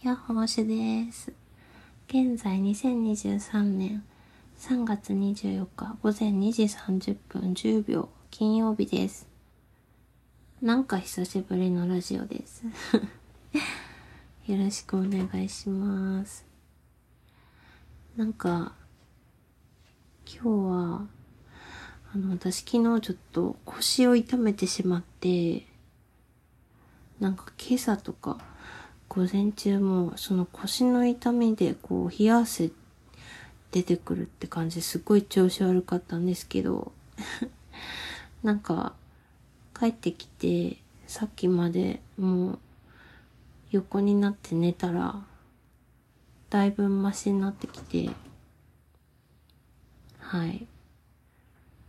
やっほーしです。現在2023年3月24日午前2時30分10秒金曜日です。なんか久しぶりのラジオです。よろしくお願いします。なんか、今日は、あの、私昨日ちょっと腰を痛めてしまって、なんか今朝とか午前中もその腰の痛みでこう冷や汗出てくるって感じすごい調子悪かったんですけど なんか帰ってきてさっきまでもう横になって寝たらだいぶマシになってきてはい。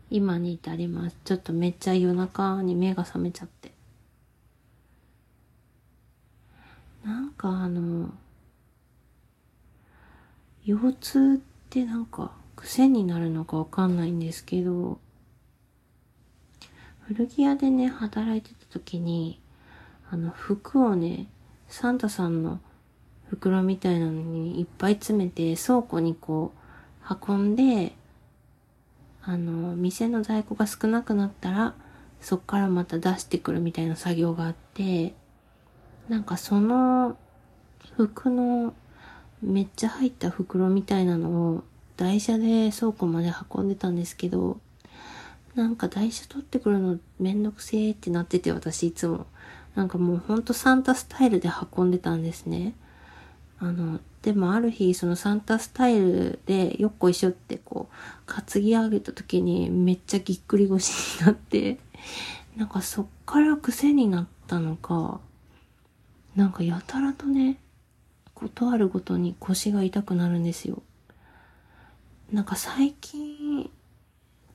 今に至ります。ちょっとめっちゃ夜中に目が覚めちゃって。なんかあの、腰痛ってなんか癖になるのかわかんないんですけど、古着屋でね、働いてた時に、あの、服をね、サンタさんの袋みたいなのにいっぱい詰めて倉庫にこう運んで、あの、店の在庫が少なくなったら、そっからまた出してくるみたいな作業があって、なんかその服のめっちゃ入った袋みたいなのを台車で倉庫まで運んでたんですけど、なんか台車取ってくるのめんどくせーってなってて私いつも。なんかもうほんとサンタスタイルで運んでたんですね。あの、でもある日そのサンタスタイルでよっこいしょってこう担ぎ上げた時にめっちゃぎっくり腰になって、なんかそっから癖になったのか、なんかやたらとね、ことあるごとに腰が痛くなるんですよ。なんか最近、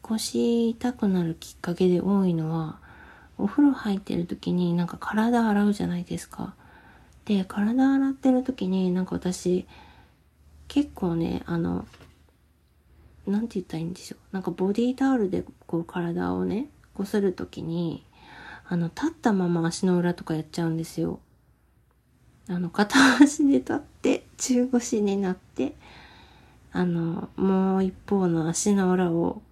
腰痛くなるきっかけで多いのは、お風呂入ってる時になんか体洗うじゃないですか。で、体洗ってる時になんか私、結構ね、あの、なんて言ったらいいんでしょう。なんかボディタオルでこう体をね、こする時に、あの、立ったまま足の裏とかやっちゃうんですよ。あの、片足で立って、中腰になって、あの、もう一方の足の裏を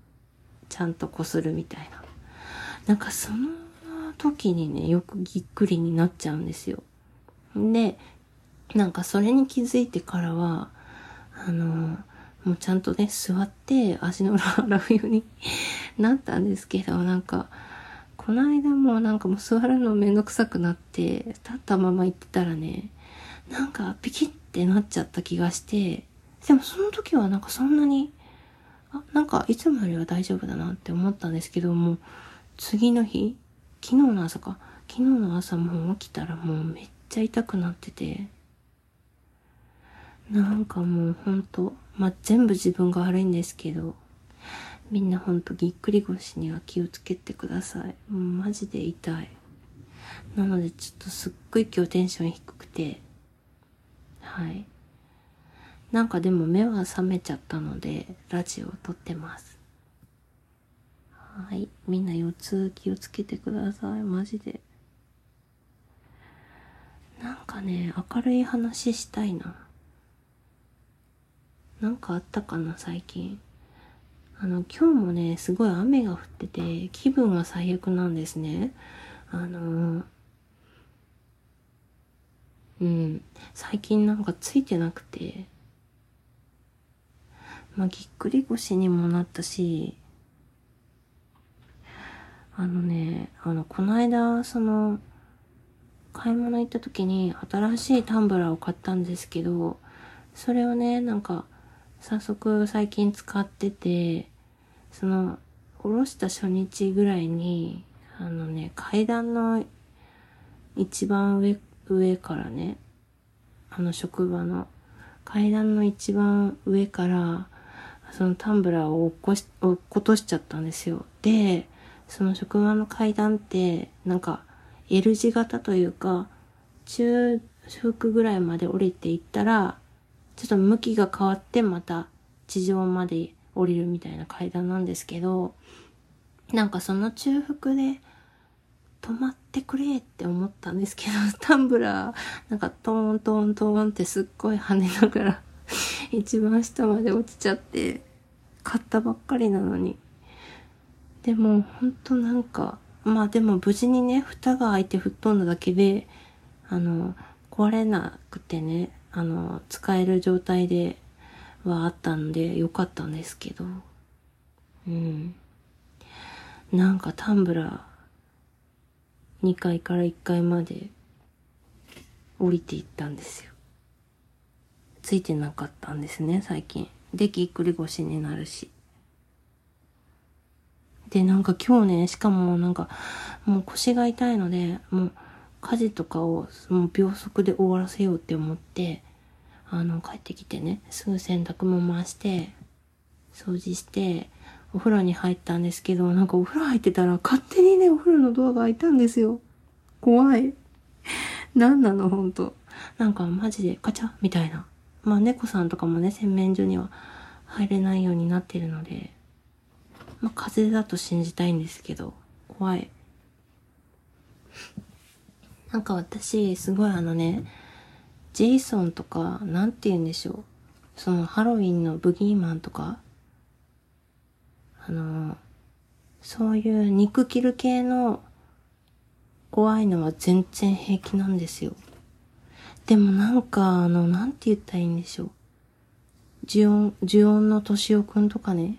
ちゃんとこするみたいな。なんかその時にね、よくぎっくりになっちゃうんですよ。で、なんかそれに気づいてからは、あの、もうちゃんとね、座って足の裏洗うようになったんですけど、なんか、この間もなんかもう座るのめんどくさくなって、立ったまま行ってたらね、なんかピキってなっちゃった気がして、でもその時はなんかそんなに、あ、なんかいつもよりは大丈夫だなって思ったんですけども、次の日、昨日の朝か、昨日の朝もう起きたらもうめっちゃ痛くなってて、なんかもうほんと、まあ、全部自分が悪いんですけど、みんなほんとぎっくり腰には気をつけてください。もうマジで痛い。なのでちょっとすっごい今日テンション低くて、はい。なんかでも目は覚めちゃったので、ラジオを撮ってます。はい。みんな腰痛気をつけてください。マジで。なんかね、明るい話したいな。なんかあったかな、最近。あの、今日もね、すごい雨が降ってて、気分は最悪なんですね。あのうん、最近なんかついてなくて、まあ、ぎっくり腰にもなったし、あのね、あの、この間、その、買い物行った時に新しいタンブラーを買ったんですけど、それをね、なんか、早速最近使ってて、その、おろした初日ぐらいに、あのね、階段の一番上、上からね、あの職場の階段の一番上から、そのタンブラーを落っこし、落っことしちゃったんですよ。で、その職場の階段って、なんか、L 字型というか、中腹ぐらいまで降りていったら、ちょっと向きが変わってまた地上まで降りるみたいな階段なんですけど、なんかその中腹で止まってくれって思ったんですけど、タンブラー、なんかトーントーントーンってすっごい跳ねながら一番下まで落ちちゃって、買ったばっかりなのに。でも、ほんとなんか、まあでも無事にね、蓋が開いて吹っ飛んだだけで、あの、壊れなくてね、あの、使える状態ではあったんで、よかったんですけど。うん。なんかタンブラー、2階から1階まで降りていったんですよ。ついてなかったんですね、最近。で、ぎっくり腰になるし。で、なんか今日ね、しかもなんか、もう腰が痛いので、もう家事とかをもう秒速で終わらせようって思って、あの、帰ってきてね、すぐ洗濯も回して、掃除して、お風呂に入ったんですけど、なんかお風呂入ってたら勝手にね、お風呂のドアが開いたんですよ。怖い。なんなの、ほんと。なんかマジでカチャみたいな。まあ猫さんとかもね、洗面所には入れないようになってるので、まあ風邪だと信じたいんですけど、怖い。なんか私、すごいあのね、ジェイソンとか、なんて言うんでしょう。そのハロウィンのブギーマンとか、あの、そういう肉切る系の怖いのは全然平気なんですよ。でもなんか、あの、なんて言ったらいいんでしょう。ジオン、ジオンのトシオくんとかね。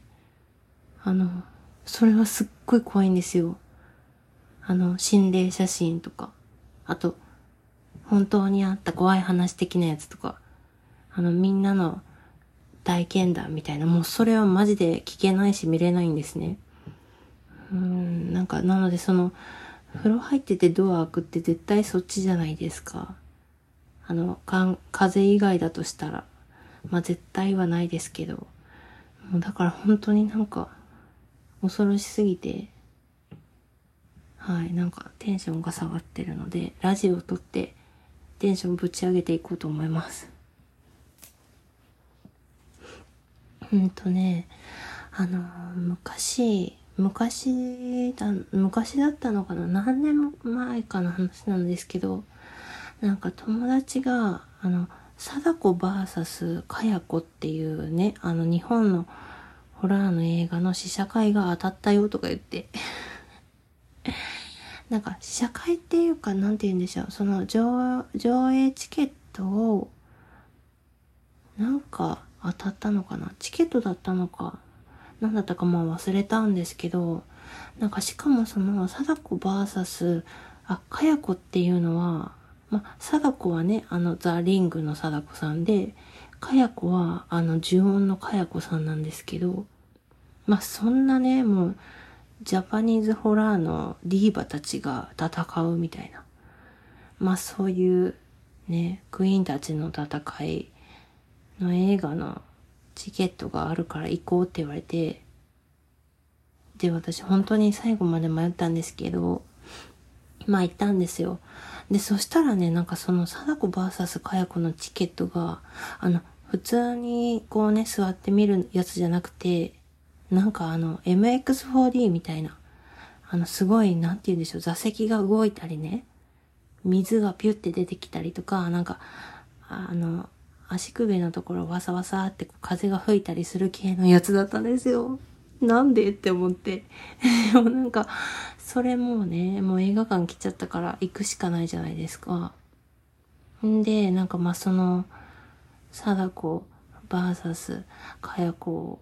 あの、それはすっごい怖いんですよ。あの、心霊写真とか。あと、本当にあった怖い話的なやつとか。あの、みんなの体験談みたいな。もうそれはマジで聞けないし見れないんですね。うん、なんか、なのでその、風呂入っててドア開くって絶対そっちじゃないですか。あの、かん風邪以外だとしたら、まあ絶対はないですけど、もうだから本当になんか、恐ろしすぎて、はい、なんかテンションが下がってるので、ラジオを撮ってテンションぶち上げていこうと思います。うんとね、あの昔、昔だ、昔だったのかな？何年も前かの話なんですけど、なんか友達が、あの、貞子 VS かや子っていうね、あの日本のホラーの映画の試写会が当たったよとか言ってなんか試写会っていうか、なんて言うんでしょう、その上上映チケットを、なんか当たったのかな？チケットだったのか、何だったかまあ忘れたんですけど、なんかしかもその、貞子 VS、あ、かや子っていうのは、まあ、貞子はね、あの、ザ・リングの貞子さんで、かや子は、あの、呪音のかや子さんなんですけど、まあ、そんなね、もう、ジャパニーズホラーのディーバたちが戦うみたいな。まあ、そういうね、クイーンたちの戦いの映画のチケットがあるから行こうって言われて、で、私本当に最後まで迷ったんですけど、まあ行ったんですよ。で、そしたらね、なんかその、貞子 VS かや子のチケットが、あの、普通にこうね、座って見るやつじゃなくて、なんかあの、MX4D みたいな、あの、すごい、なんて言うんでしょう、座席が動いたりね、水がピュって出てきたりとか、なんか、あの、足首のところわさわさって風が吹いたりする系のやつだったんですよ。なんでって思って。で もなんか、それもうね、もう映画館来ちゃったから行くしかないじゃないですか。んで、なんかまあその、貞子 VS かや子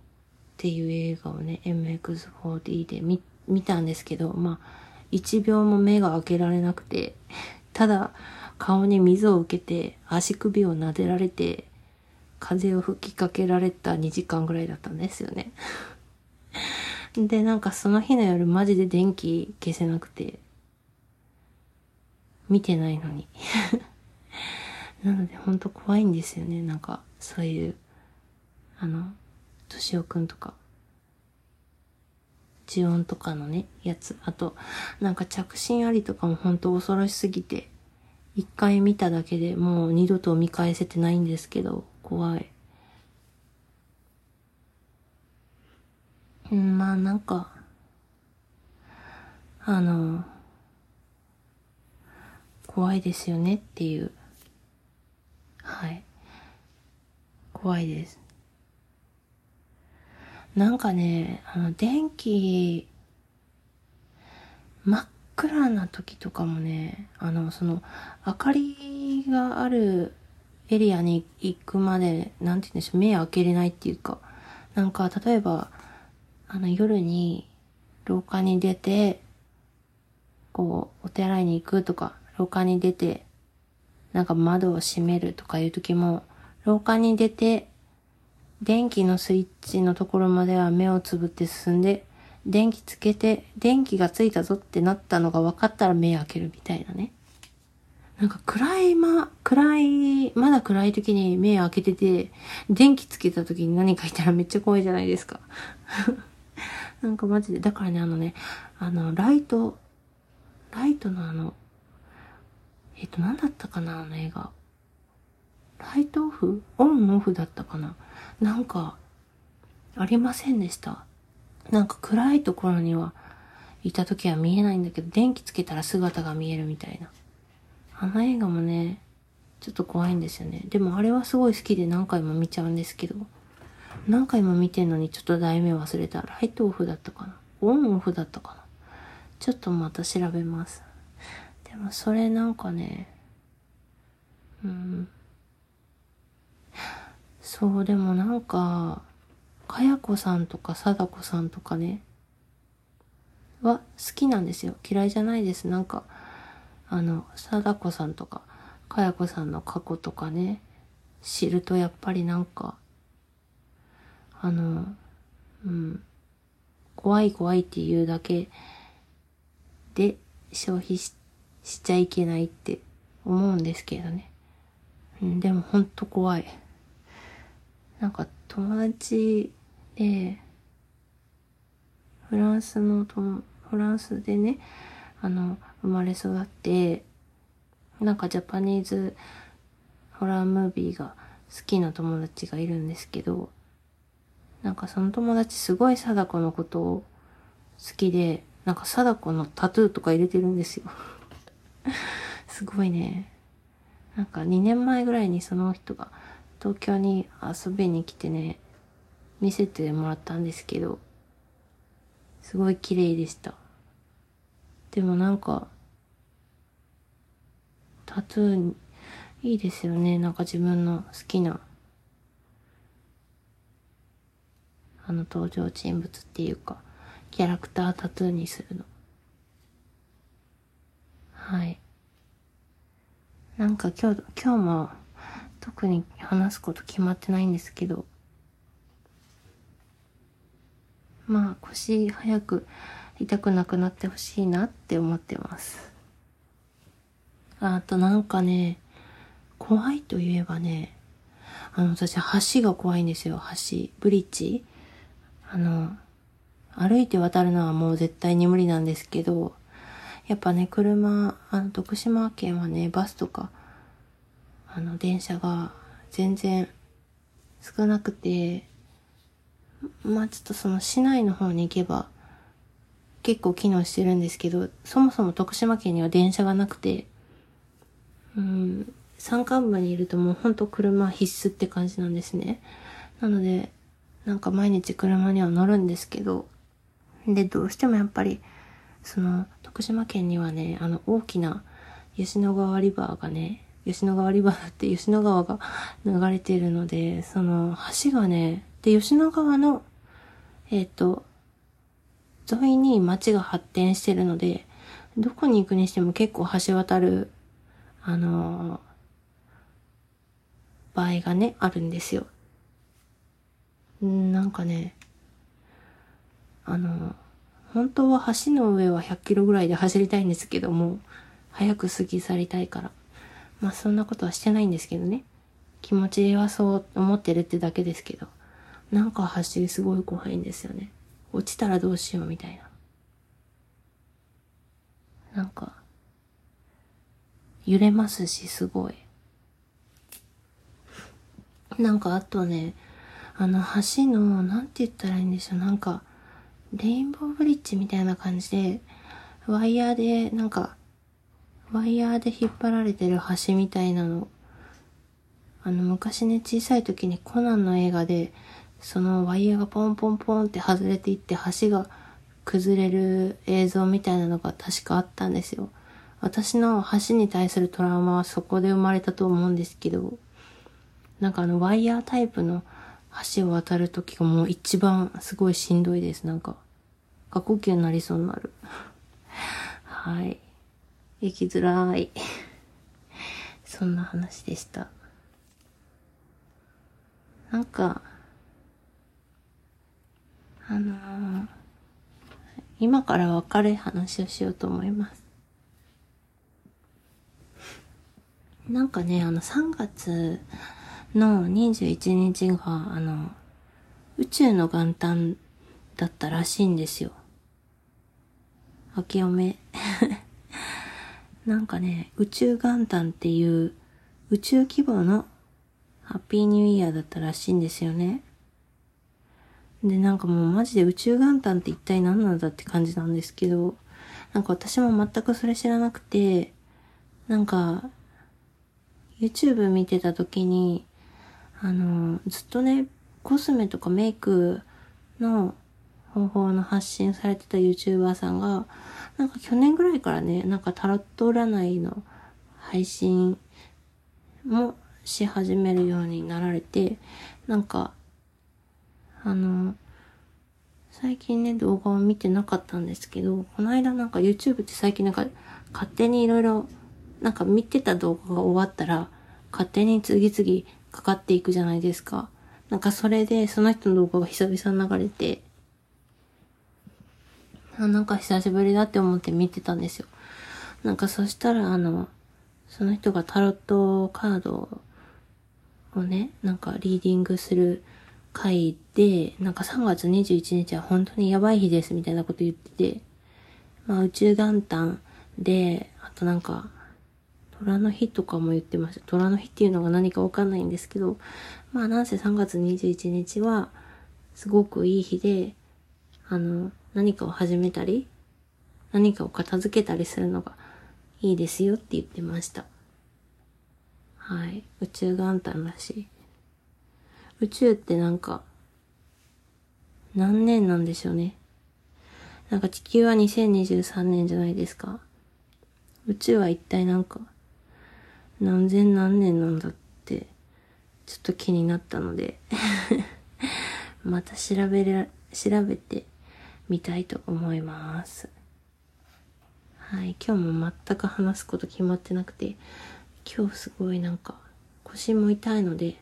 っていう映画をね、MX4D で見、見たんですけど、まあ、一秒も目が開けられなくて、ただ、顔に水を受けて、足首を撫でられて、風を吹きかけられた2時間ぐらいだったんですよね。で、なんかその日の夜マジで電気消せなくて、見てないのに。なのでほんと怖いんですよね。なんか、そういう、あの、としおくんとか、ジオンとかのね、やつ。あと、なんか着信ありとかもほんと恐ろしすぎて、一回見ただけでもう二度と見返せてないんですけど、怖い。うん、まあなんか、あの、怖いですよねっていう。はい。怖いです。なんかね、あの、電気、真っ暗な時とかもね、あの、その、明かりがあるエリアに行くまで、なんて言うんでしょう、目開けれないっていうか、なんか、例えば、あの、夜に、廊下に出て、こう、お手洗いに行くとか、廊下に出て、なんか窓を閉めるとかいう時も、廊下に出て、電気のスイッチのところまでは目をつぶって進んで、電気つけて、電気がついたぞってなったのが分かったら目開けるみたいなね。なんか暗いま、暗い、まだ暗い時に目開けてて、電気つけた時に何かいたらめっちゃ怖いじゃないですか。なんかマジで、だからね、あのね、あの、ライト、ライトのあの、えっと、何だったかな、あの映画。ライトオフ？オンオフだったかななんか、ありませんでした。なんか暗いところにはいた時は見えないんだけど、電気つけたら姿が見えるみたいな。あの映画もね、ちょっと怖いんですよね。でもあれはすごい好きで何回も見ちゃうんですけど、何回も見てんのにちょっと題名忘れた。ライトオフだったかなオンオフだったかなちょっとまた調べます。でもそれなんかね、うん。そう、でもなんか、かやこさんとか貞子さんとかね、は好きなんですよ。嫌いじゃないです。なんか、あの、貞子さんとか、かやこさんの過去とかね、知るとやっぱりなんか、あの、うん、怖い怖いっていうだけで消費ししちゃいけないって思うんですけどね。うん、でもほんと怖い。なんか友達で、フランスのと、フランスでね、あの、生まれ育って、なんかジャパニーズホラームービーが好きな友達がいるんですけど、なんかその友達すごい貞子のことを好きで、なんか貞子のタトゥーとか入れてるんですよ すごいね。なんか2年前ぐらいにその人が東京に遊びに来てね、見せてもらったんですけど、すごい綺麗でした。でもなんか、タトゥー、いいですよね。なんか自分の好きな、あの登場人物っていうか、キャラクタータトゥーにするの。はい。なんか今日、今日も特に話すこと決まってないんですけど、まあ腰早く痛くなくなってほしいなって思ってます。あとなんかね、怖いといえばね、あの私橋が怖いんですよ、橋。ブリッジ。あの、歩いて渡るのはもう絶対に無理なんですけど、やっぱね、車、あの、徳島県はね、バスとか、あの、電車が全然少なくて、まあちょっとその市内の方に行けば結構機能してるんですけど、そもそも徳島県には電車がなくて、うん、山間部にいるともうほんと車必須って感じなんですね。なので、なんか毎日車には乗るんですけど、で、どうしてもやっぱり、その、徳島県にはね、あの、大きな吉野川リバーがね、吉野川リバーって吉野川が流れてるので、その橋がね、で、吉野川の、えっ、ー、と、沿いに街が発展してるので、どこに行くにしても結構橋渡る、あのー、場合がね、あるんですよ。んなんかね、あの、本当は橋の上は100キロぐらいで走りたいんですけども、早く過ぎ去りたいから。まあそんなことはしてないんですけどね。気持ちはそう思ってるってだけですけど。なんか走りすごい怖いんですよね。落ちたらどうしようみたいな。なんか、揺れますし、すごい。なんかあとね、あの橋の、なんて言ったらいいんでしょう、なんか、レインボーブリッジみたいな感じで、ワイヤーで、なんか、ワイヤーで引っ張られてる橋みたいなの。あの、昔ね、小さい時にコナンの映画で、そのワイヤーがポンポンポンって外れていって橋が崩れる映像みたいなのが確かあったんですよ。私の橋に対するトラウマはそこで生まれたと思うんですけど、なんかあのワイヤータイプの橋を渡るときがもう一番すごいしんどいです。なんか、過呼吸になりそうになる。はい。生きづらい。そんな話でした。なんか、あのー、今から別れ話をしようと思います。なんかね、あの3月の21日が、あの、宇宙の元旦だったらしいんですよ。明けおめ。なんかね、宇宙元旦っていう宇宙規模のハッピーニューイヤーだったらしいんですよね。で、なんかもうマジで宇宙元旦って一体何なんだって感じなんですけど、なんか私も全くそれ知らなくて、なんか、YouTube 見てた時に、あの、ずっとね、コスメとかメイクの方法の発信されてた YouTuber さんが、なんか去年ぐらいからね、なんかタロット占いの配信もし始めるようになられて、なんか、あの、最近ね、動画を見てなかったんですけど、この間なんか YouTube って最近なんか勝手にいろいろ、なんか見てた動画が終わったら、勝手に次々かかっていくじゃないですか。なんかそれで、その人の動画が久々に流れて、あ、なんか久しぶりだって思って見てたんですよ。なんかそしたら、あの、その人がタロットカードをね、なんかリーディングする回で、なんか3月21日は本当にやばい日ですみたいなこと言ってて、まあ宇宙元旦で、あとなんか、虎の日とかも言ってました。虎の日っていうのが何かわかんないんですけど、まあなんせ3月21日は、すごくいい日で、あの、何かを始めたり、何かを片付けたりするのがいいですよって言ってました。はい。宇宙元旦らしい。宇宙ってなんか、何年なんでしょうね。なんか地球は2023年じゃないですか。宇宙は一体なんか、何千何年なんだって、ちょっと気になったので また調べる、調べてみたいと思います。はい、今日も全く話すこと決まってなくて、今日すごいなんか腰も痛いので、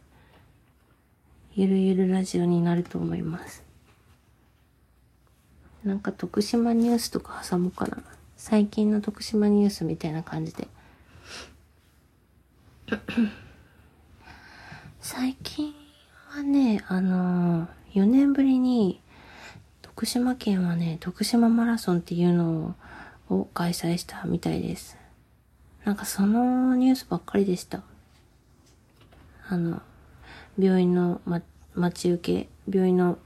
ゆるゆるラジオになると思います。なんか徳島ニュースとか挟もうかな。最近の徳島ニュースみたいな感じで。最近はね、あのー、4年ぶりに、徳島県はね、徳島マラソンっていうのを開催したみたいです。なんかそのニュースばっかりでした。あの、病院の、ま、待ち受け、病院の、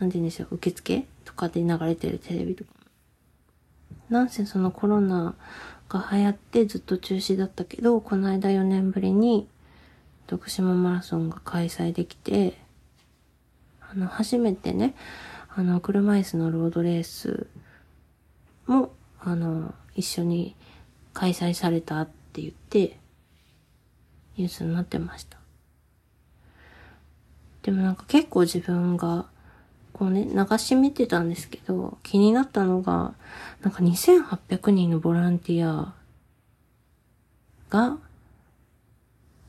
なんて言うんでしょう、受付とかで流れてるテレビとか。なんせそのコロナが流行ってずっと中止だったけど、この間4年ぶりに徳島マラソンが開催できて、あの、初めてね、あの、車椅子のロードレースも、あの、一緒に開催されたって言って、ニュースになってました。でもなんか結構自分が、こうね、流し見てたんですけど、気になったのが、なんか2800人のボランティアが、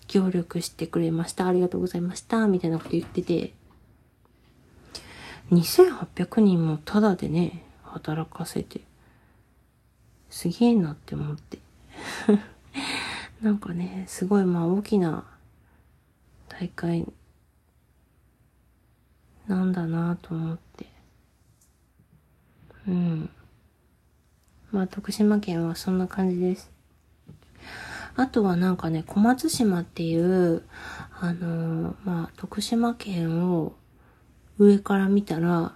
協力してくれました。ありがとうございました。みたいなこと言ってて、2800人もタダでね、働かせて、すげえなって思って。なんかね、すごいまあ大きな大会なんだなと思って。うん。まあ、徳島県はそんな感じです。あとはなんかね、小松島っていう、あのー、まあ、徳島県を上から見たら、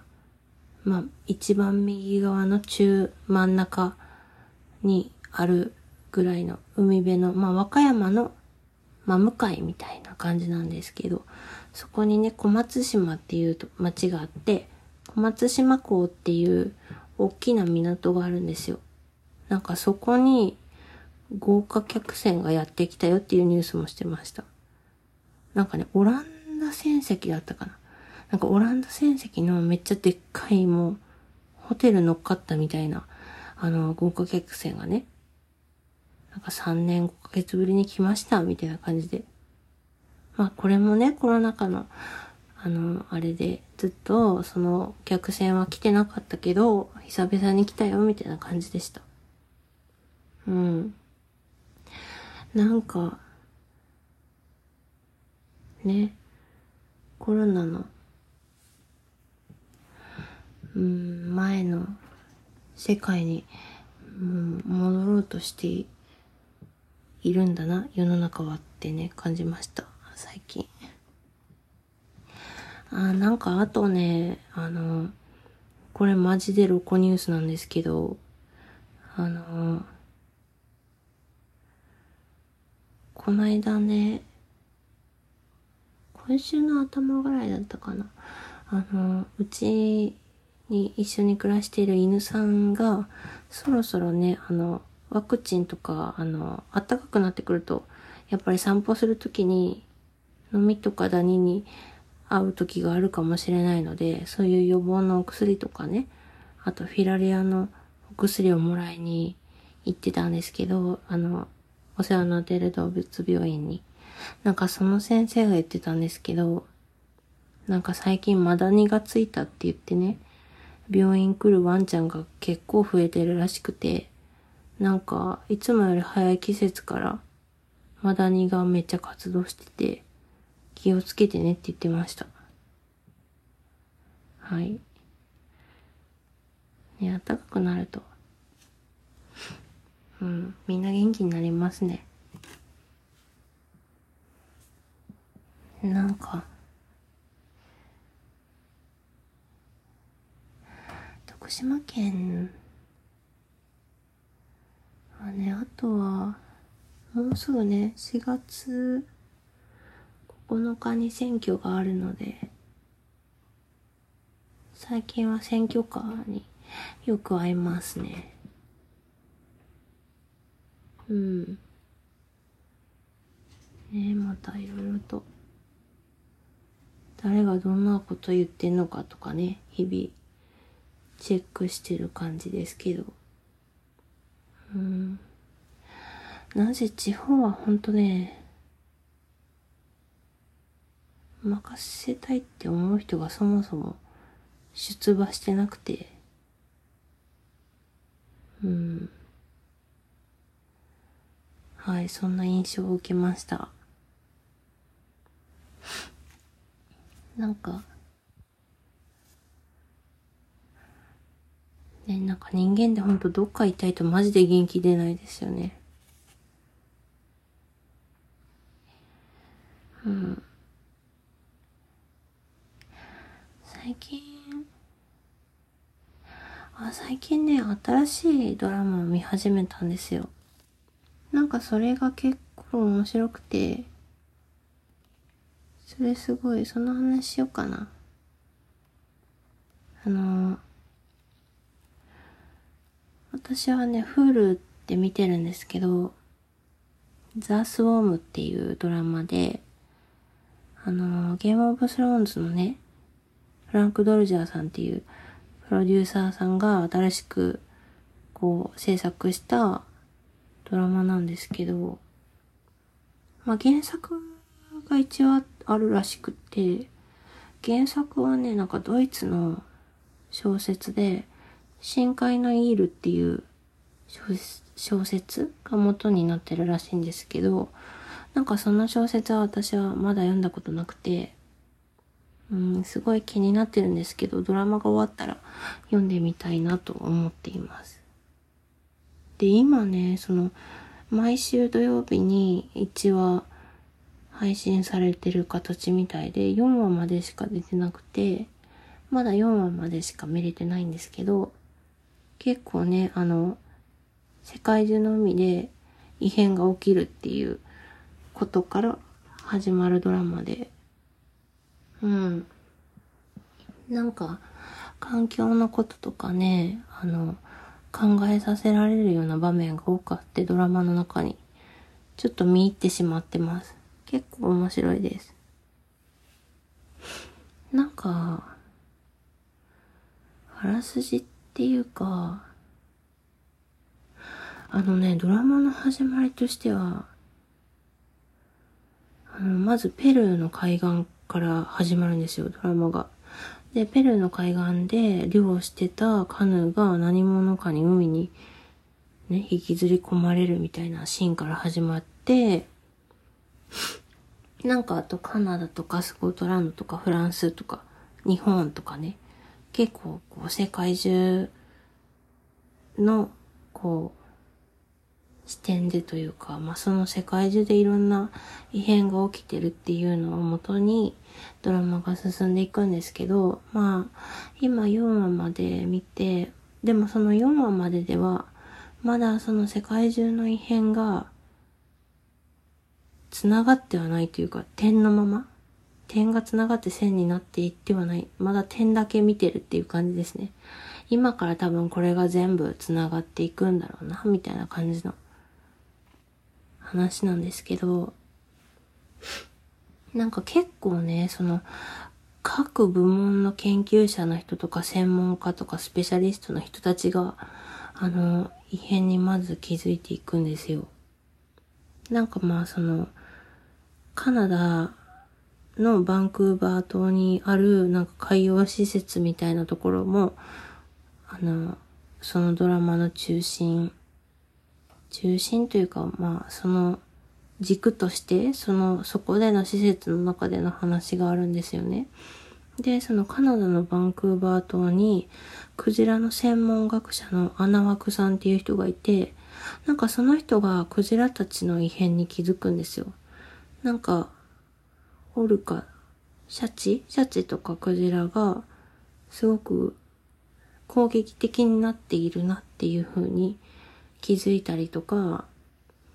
まあ、一番右側の中真ん中にあるぐらいの海辺の、まあ和歌山の真向かいみたいな感じなんですけど、そこにね、小松島っていう町があって、小松島港っていう大きな港があるんですよ。なんかそこに豪華客船がやってきたよっていうニュースもしてました。なんかね、オランダ船籍だったかな。なんかオランダ船籍のめっちゃでっかいもう、ホテル乗っかったみたいな、あの、豪華客船がね、なんか3年5ヶ月ぶりに来ましたみたいな感じで。まあこれもね、コロナ禍の、あの、あれで、ずっとその客船は来てなかったけど、久々に来たよみたいな感じでした。うん。なんか、ね、コロナの、うん、前の世界に、うん、戻ろうとしているんだな、世の中はってね、感じました、最近。あ、なんかあとね、あの、これマジでロコニュースなんですけど、あの、この間ね、今週の頭ぐらいだったかな。あの、うちに一緒に暮らしている犬さんが、そろそろね、あの、ワクチンとか、あの、暖かくなってくると、やっぱり散歩するときに、飲みとかダニに会う時があるかもしれないので、そういう予防のお薬とかね、あとフィラリアのお薬をもらいに行ってたんですけど、あの、お世話になっている動物病院に。なんかその先生が言ってたんですけど、なんか最近マダニがついたって言ってね、病院来るワンちゃんが結構増えてるらしくて、なんかいつもより早い季節からマダニがめっちゃ活動してて、気をつけてねって言ってました。はい。ね、暖かくなると うん、みんな元気になりますね。なんか、徳島県はね、あとは、もうすぐね、4月9日に選挙があるので、最近は選挙カーによく会いますね。うん。ねまたいろいろと、誰がどんなこと言ってんのかとかね、日々、チェックしてる感じですけど。うん。なぜ地方はほんとね、任せたいって思う人がそもそも出馬してなくて、うん。はい、そんな印象を受けました。なんか、ね、なんか人間ってほんとどっか痛いとマジで元気出ないですよね。うん。最近、あ、最近ね、新しいドラマを見始めたんですよ。なんかそれが結構面白くて、それすごい、その話しようかな。あの、私はね、Hulu って見てるんですけど、ザ・スウォームっていうドラマで、あの、ゲームオブスローンズのね、フランク・ドルジャーさんっていうプロデューサーさんが新しくこう制作したドラマなんですけど、まあ、原作が一応あるらしくて、原作はね、なんかドイツの小説で、深海のイールっていう小説が元になってるらしいんですけど、なんかその小説は私はまだ読んだことなくて、うん、すごい気になってるんですけど、ドラマが終わったら読んでみたいなと思っています。で、今ね、その、毎週土曜日に1話配信されてる形みたいで、4話までしか出てなくて、まだ4話までしか見れてないんですけど、結構ね、あの、世界中の海で異変が起きるっていうことから始まるドラマで、うん。なんか、環境のこととかね、あの、考えさせられるような場面が多かってドラマの中に、ちょっと見入ってしまってます。結構面白いです。なんか、あらすじってていうか、あのね、ドラマの始まりとしては、あの、まずペルーの海岸から始まるんですよ、ドラマが。で、ペルーの海岸で漁をしてたカヌーが何者かに海にね、引きずり込まれるみたいなシーンから始まって、なんかあとカナダとかスコットランドとかフランスとか日本とかね、結構こう世界中のこう視点でというか、まあ、その世界中でいろんな異変が起きてるっていうのをもとにドラマが進んでいくんですけど、まあ、今4話まで見て、でもその4話まででは、まだその世界中の異変が繋がってはないというか、点のまま、点が繋がって線になっていってはない。まだ点だけ見てるっていう感じですね。今から多分これが全部繋がっていくんだろうな、みたいな感じの話なんですけど、なんか結構ね、その、各部門の研究者の人とか専門家とかスペシャリストの人たちが、あの、異変にまず気づいていくんですよ。なんかまあその、カナダのバンクーバー島にあるなんか海洋施設みたいなところも、あの、そのドラマの中心中心というか、まあ、その軸として、その、そこでの施設の中での話があるんですよね。で、そのカナダのバンクーバー島に、クジラの専門学者のアナワクさんっていう人がいて、なんかその人がクジラたちの異変に気づくんですよ。なんか、オルカ、シャチ？シャチとかクジラが、すごく攻撃的になっているなっていう風に気づいたりとか、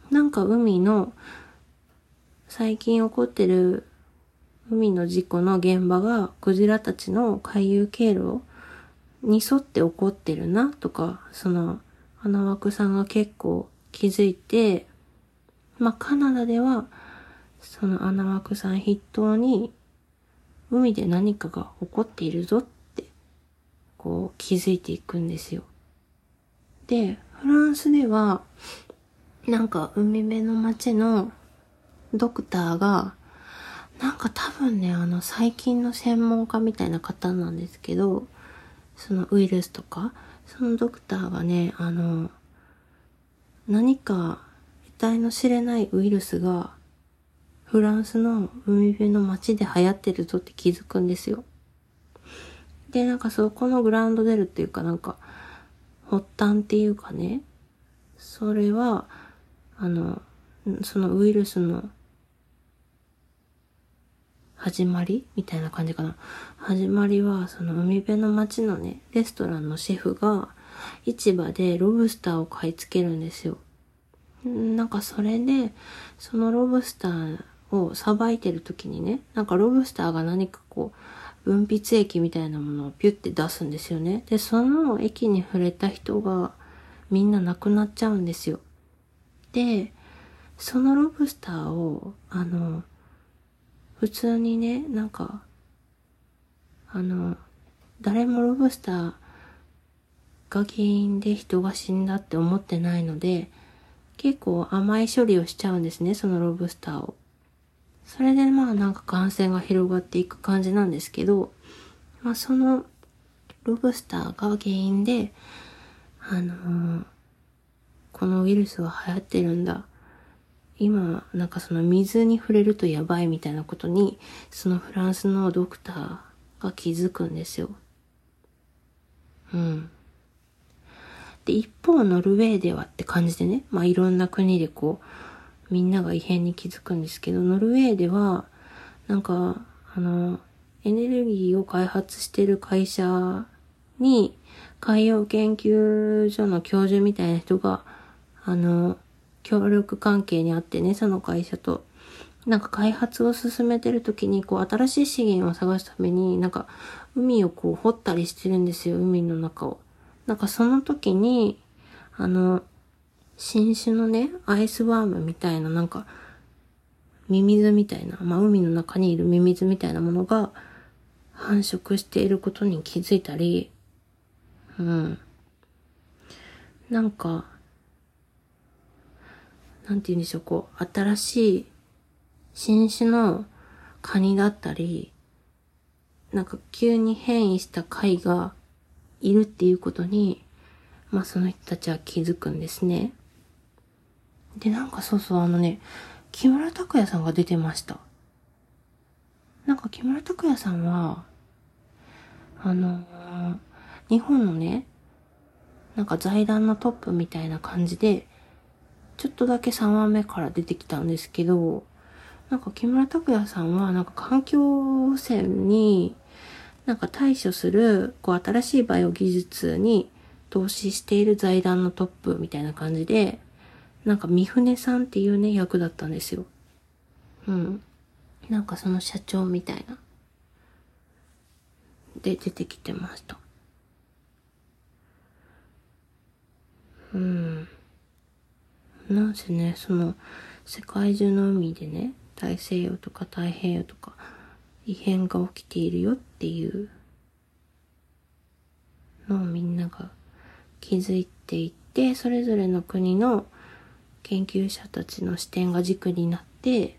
なんか海の最近起こってる海の事故の現場がクジラたちの回遊経路に沿って起こってるなとか、その穴枠さんが結構気づいて、まあカナダではその穴枠さん筆頭に海で何かが起こっているぞってこう気づいていくんですよ。で、フランスでは、なんか海辺の街のドクターが、なんか多分ね、あの最近の専門家みたいな方なんですけど、そのウイルスとか、そのドクターがね、あの、何か得体の知れないウイルスがフランスの海辺の街で流行ってるぞって気づくんですよ。で、なんかそこのグラウンド出るっていうかなんか、発端っていうかね、それは、あの、そのウイルスの始まりみたいな感じかな。始まりは、その海辺の町のね、レストランのシェフが、市場でロブスターを買い付けるんですよ。なんかそれで、そのロブスターをさばいてる時にね、なんかロブスターが何かこう、分泌液みたいなものをピュって出すんですよね。で、その液に触れた人がみんな亡くなっちゃうんですよ。で、そのロブスターを、あの、普通にね、なんか、あの、誰もロブスターが原因で人が死んだって思ってないので、結構甘い処理をしちゃうんですね、そのロブスターを。それでまあなんか感染が広がっていく感じなんですけど、まあそのロブスターが原因で、あのー、このウイルスは流行ってるんだ。今、なんかその水に触れるとやばいみたいなことに、そのフランスのドクターが気づくんですよ。うん。で、一方ノルウェーではって感じでね、まあいろんな国でこう、みんなが異変に気づくんですけど、ノルウェーでは、なんか、あの、エネルギーを開発してる会社に、海洋研究所の教授みたいな人が、あの、協力関係にあってね、その会社と。なんか開発を進めてる時に、こう、新しい資源を探すために、なんか、海をこう、掘ったりしてるんですよ、海の中を。なんかその時に、あの、新種のね、アイスワームみたいな、なんか、ミミズみたいな、まあ、海の中にいるミミズみたいなものが繁殖していることに気づいたり、うん。なんか、なんて言うんでしょう、こう、新しい新種のカニだったり、なんか急に変異した貝がいるっていうことに、まあその人たちは気づくんですね。で、なんかそうそう、あのね、木村拓哉さんが出てました。なんか木村拓哉さんは、あのー、日本のね、なんか財団のトップみたいな感じで、ちょっとだけ3話目から出てきたんですけど、なんか木村拓哉さんはなんか環境汚染になんか対処するこう新しいバイオ技術に投資している財団のトップみたいな感じで、なんか三船さんっていうね役だったんですよ。うん。なんかその社長みたいな。で出てきてました。うん。なんせね、その、世界中の海でね、大西洋とか太平洋とか、異変が起きているよっていうのをみんなが気づいていって、それぞれの国の研究者たちの視点が軸になって、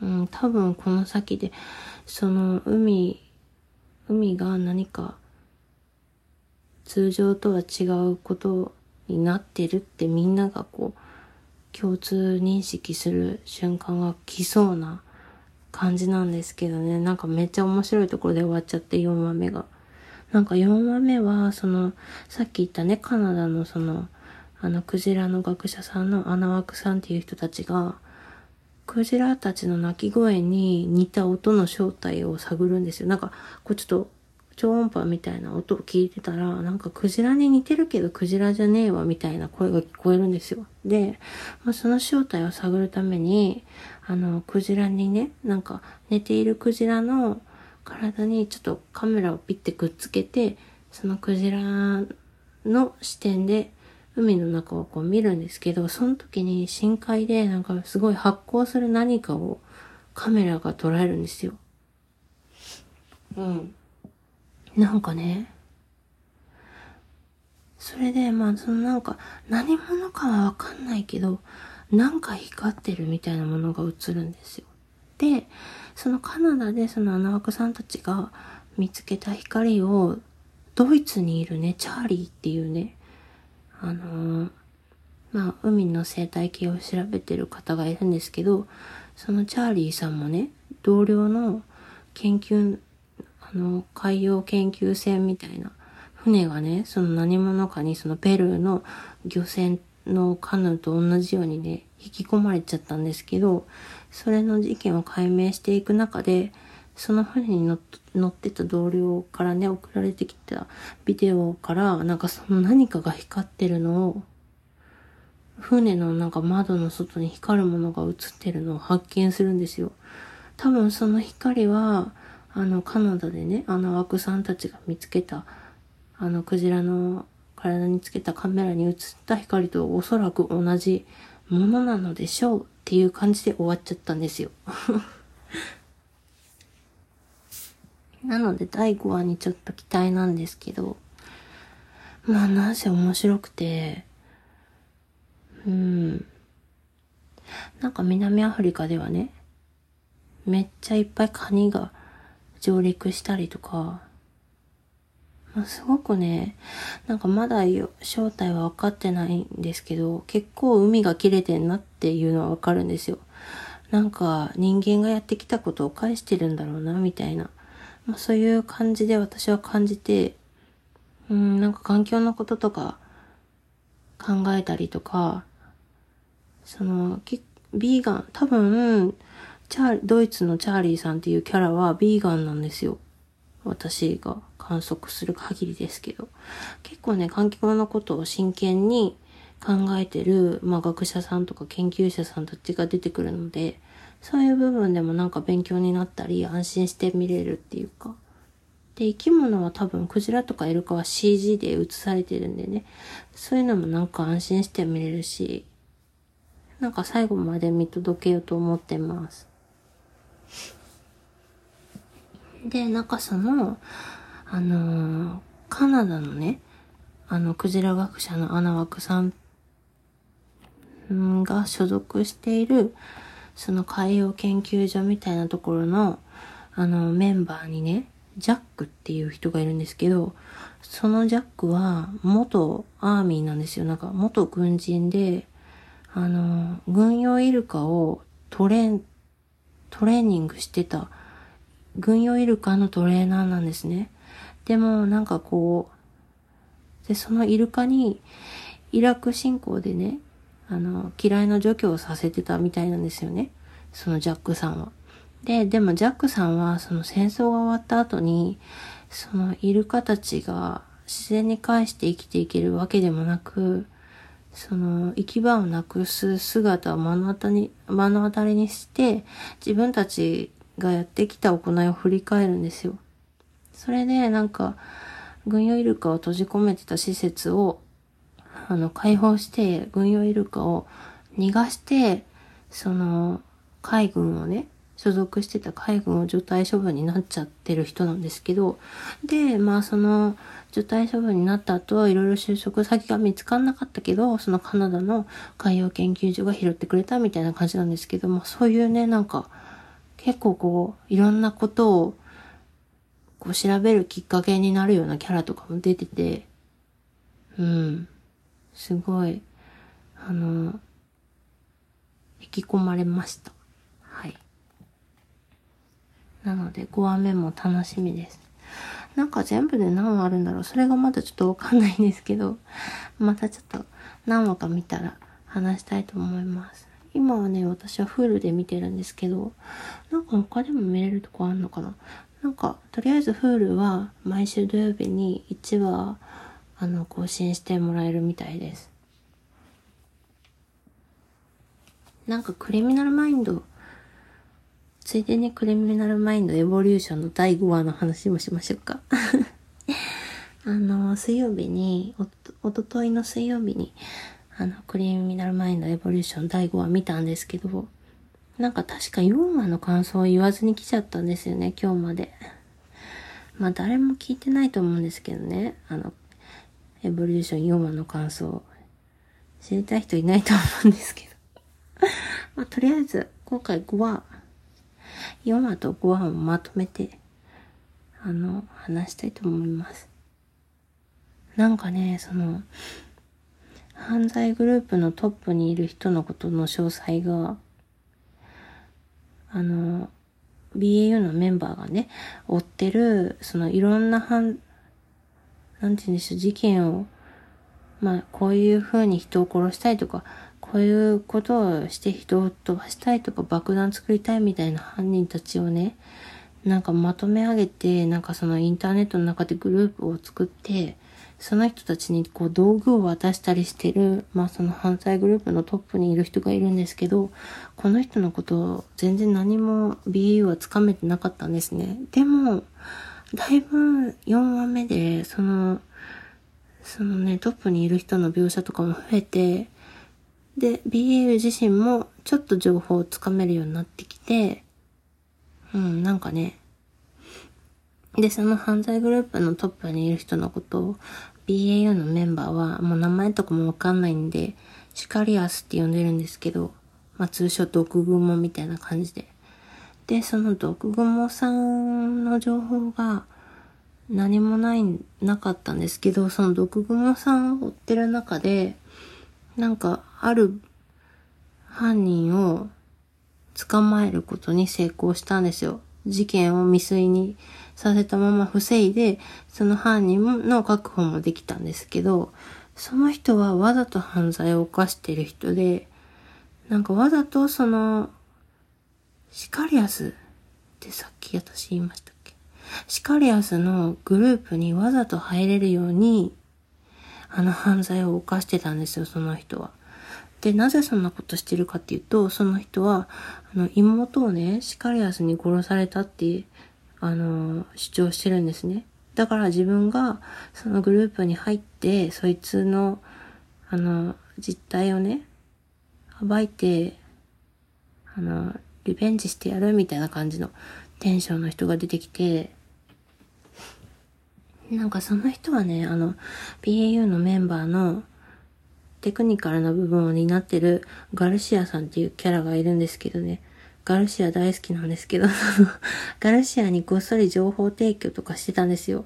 うん、多分この先で、その海、海が何か通常とは違うことになってるってみんながこう共通認識する瞬間が来そうな感じなんですけどね。なんかめっちゃ面白いところで終わっちゃって4話目が。なんか4話目はそのさっき言ったねカナダのそのあのクジラの学者さんのアナワクさんっていう人たちがクジラたちの鳴き声に似た音の正体を探るんですよ。なんか、こうちょっと超音波みたいな音を聞いてたら、なんかクジラに似てるけどクジラじゃねえわみたいな声が聞こえるんですよ。で、まあ、その正体を探るために、あの、クジラにね、なんか寝ているクジラの体にちょっとカメラをピッてくっつけて、そのクジラの視点で海の中をこう見るんですけど、その時に深海でなんかすごい発光する何かをカメラが捉えるんですよ。うん。なんかね、それで、まあ、そのなんか、何者かはわかんないけど、なんか光ってるみたいなものが映るんですよ。で、そのカナダでそのアナワクさんたちが見つけた光を、ドイツにいるね、チャーリーっていうね、あのー、まあ、海の生態系を調べてる方がいるんですけど、そのチャーリーさんもね、同僚の研究あの、海洋研究船みたいな船がね、その何者かにそのペルーの漁船のカヌーと同じようにね、引き込まれちゃったんですけど、それの事件を解明していく中で、その船に乗ってた同僚からね、送られてきたビデオから、なんかその何かが光ってるのを、船のなんか窓の外に光るものが映ってるのを発見するんですよ。多分その光は、あの、カナダでね、あの、ワクさんたちが見つけた、あの、クジラの体につけたカメラに映った光とおそらく同じものなのでしょうっていう感じで終わっちゃったんですよ。なので第5話にちょっと期待なんですけど、まあなんせ面白くて、うん。なんか南アフリカではね、めっちゃいっぱいカニが上陸したりとか、まあ、すごくね、なんかまだ正体は分かってないんですけど、結構海が切れてんなっていうのは分かるんですよ。なんか人間がやってきたことを返してるんだろうな、みたいな。まあ、そういう感じで私は感じて、うん、なんか環境のこととか考えたりとか、その、ビーガン、多分、チャードイツのチャーリーさんっていうキャラはビーガンなんですよ。私が観測する限りですけど。結構ね、環境のことを真剣に考えてる、まあ、学者さんとか研究者さんたちが出てくるので、そういう部分でもなんか勉強になったり、安心して見れるっていうか。で、生き物は多分、クジラとかイルカは CG で映されてるんでね、そういうのもなんか安心して見れるし、なんか最後まで見届けようと思ってます。で、なんかその、あのー、カナダのね、あの、クジラ学者のアナワクさんが所属している、その海洋研究所みたいなところの、あの、メンバーにね、ジャックっていう人がいるんですけど、そのジャックは元アーミーなんですよ。なんか元軍人で、あの、軍用イルカをトレン、トレーニングしてた、軍用イルカのトレーナーなんですね。でもなんかこう、で、そのイルカに、イラク侵攻でね、あの、嫌いな除去をさせてたみたいなんですよね。そのジャックさんは。で、でもジャックさんはその戦争が終わった後に、そのイルカたちが自然に返して生きていけるわけでもなく、その行き場をなくす姿を目の当たり目の当たりにして、自分たちがやってきた行いを振り返るんですよ。それでなんか、軍用イルカを閉じ込めてた施設を、あの、解放して、軍用イルカを逃がして、その、海軍をね、所属してた海軍を除隊処分になっちゃってる人なんですけど、で、まあその除隊処分になった後、いろいろ就職先が見つかんなかったけど、そのカナダの海洋研究所が拾ってくれたみたいな感じなんですけども、そういうね、なんか、結構こう、いろんなことを、こう調べるきっかけになるようなキャラとかも出てて、うん、すごい、あの、引き込まれました。はいなので5話目も楽しみです。なんか全部で何話あるんだろうそれがまだちょっとわかんないんですけど、またちょっと何話か見たら話したいと思います。今はね、私はフールで見てるんですけど、なんか他でも見れるとこあんのかななんか、とりあえずフールは毎週土曜日に1話、あの、更新してもらえるみたいです。なんかクリミナルマインドついでにクリミナルマインドエボリューションの第5話の話もしましょうか あの、水曜日に、お、おとといの水曜日に、あの、クリミナルマインドエボリューション第5話見たんですけど、なんか確か4話の感想を言わずに来ちゃったんですよね、今日まで。まあ誰も聞いてないと思うんですけどね、あの、エボリューション4話の感想。知りたい人いないと思うんですけど。まあとりあえず、今回5話4話と5話をまとめて、あの、話したいと思います。なんかね、その、犯罪グループのトップにいる人のことの詳細が、あの、BAU のメンバーがね、追ってる、そのいろんな犯、なんて言うんでしょう、事件を、まあ、こういう風に人を殺したいとか、こういうことをして人を飛ばしたいとか爆弾作りたいみたいな犯人たちをね、なんかまとめ上げて、なんかそのインターネットの中でグループを作って、その人たちにこう道具を渡したりしてる、まあその犯罪グループのトップにいる人がいるんですけど、この人のことを全然何も BU はつかめてなかったんですね。でも、だいぶ4話目で、その、そのね、トップにいる人の描写とかも増えて、で、BAU 自身もちょっと情報をつかめるようになってきて、うん、なんかね、で、その犯罪グループのトップにいる人のことを BAU のメンバーはもう名前とかもわかんないんで、シカリアスって呼んでるんですけど、まあ通称毒蜘蛛みたいな感じで。で、その毒蜘蛛さんの情報が何もない、なかったんですけど、その毒蜘蛛さんを追ってる中で、なんか、ある犯人を捕まえることに成功したんですよ。事件を未遂にさせたまま防いで、その犯人の確保もできたんですけど、その人はわざと犯罪を犯してる人で、なんかわざとその、シカリアスってさっき私言いましたっけ？シカリアスのグループにわざと入れるように、あの犯罪を犯してたんですよ、その人は。で、なぜそんなことしてるかっていうと、その人は、あの、妹をね、シカリアスに殺されたって、あの、主張してるんですね。だから自分が、そのグループに入って、そいつの、あの、実態をね、暴いて、あの、リベンジしてやるみたいな感じのテンションの人が出てきて、なんかその人はね、あの、BAU のメンバーのテクニカルな部分を担ってるガルシアさんっていうキャラがいるんですけどね、ガルシア大好きなんですけど、ガルシアにこっそり情報提供とかしてたんですよ。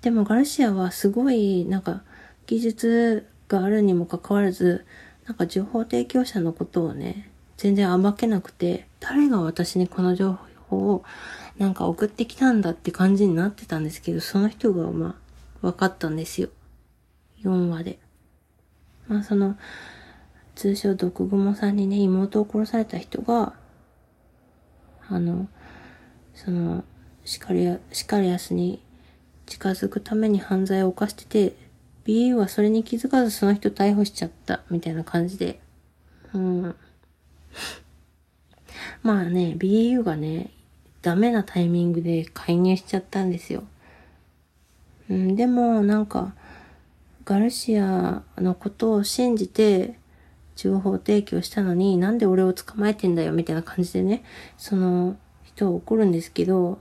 でもガルシアはすごい、なんか、技術があるにもかかわらず、なんか情報提供者のことをね、全然暴けなくて、誰が私にこの情報をなんか送ってきたんだって感じになってたんですけど、その人がまあ、分かったんですよ。4話で。まあその、通称毒蜘蛛さんにね、妹を殺された人が、あの、その、シカリア、シカリアスに近づくために犯罪を犯してて、BU はそれに気づかずその人逮捕しちゃった、みたいな感じで。うん。まあね、BAU がね、ダメなタイミングで介入しちゃったんですよ。うん、でも、なんか、ガルシアのことを信じて、情報提供したのに、なんで俺を捕まえてんだよ、みたいな感じでね、その人は怒るんですけど、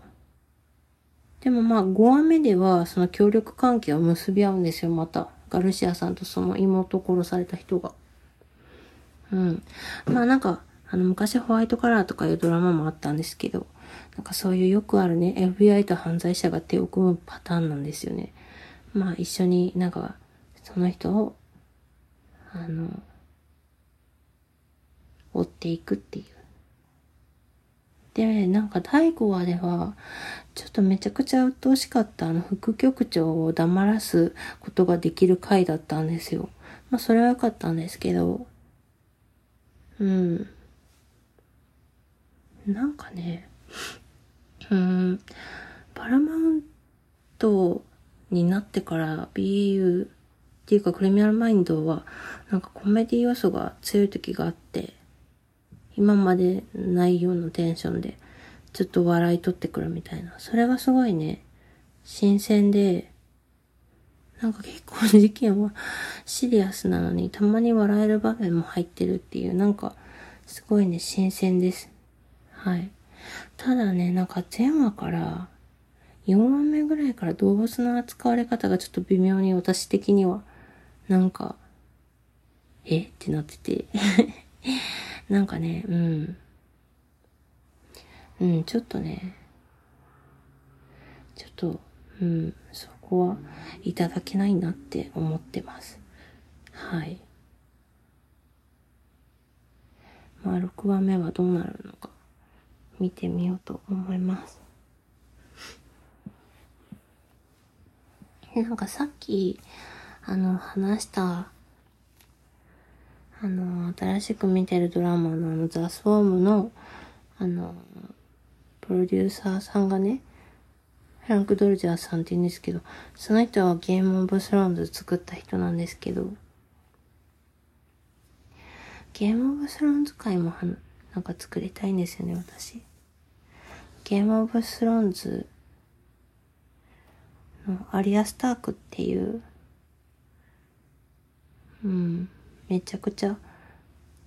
でもまあ、5話目では、その協力関係を結び合うんですよ、また。ガルシアさんとその妹を殺された人が。うん。まあなんか、あの、昔ホワイトカラーとかいうドラマもあったんですけど、なんかそういうよくあるね、FBI と犯罪者が手を組むパターンなんですよね。まあ一緒になんか、その人を、あの、追っていくっていう。で、なんか第5話では、ちょっとめちゃくちゃ鬱陶しかったあの副局長を黙らすことができる回だったんですよ。まあそれは良かったんですけど、うん。なんかね、うん、パラマウントになってから BU っていうかクリミナルマインドはなんかコメディ要素が強い時があって、今までないようなテンションでちょっと笑い取ってくるみたいな。それがすごいね、新鮮で、なんか結構事件はシリアスなのにたまに笑える場面も入ってるっていう、なんかすごいね、新鮮です。はい。ただね、なんか前話から4話目ぐらいから動物の扱われ方がちょっと微妙に私的には、なんか、え？ってなってて なんかね、うん。うん、ちょっとね、ちょっと、うん、そこはいただけないなって思ってます。はい。まあ、6話目はどうなるのか。見てみようと思います。なんかさっき、あの、話した、あの、新しく見てるドラマのあの、ザ・スウォームの、あの、プロデューサーさんがね、フランク・ドルジャーさんって言うんですけど、その人はゲーム・オブ・スローンズ作った人なんですけど、ゲーム・オブ・スローンズ界もなんか作りたいんですよね、私。ゲームオブスローンズのアリア・スタークっていう、うん、めちゃくちゃ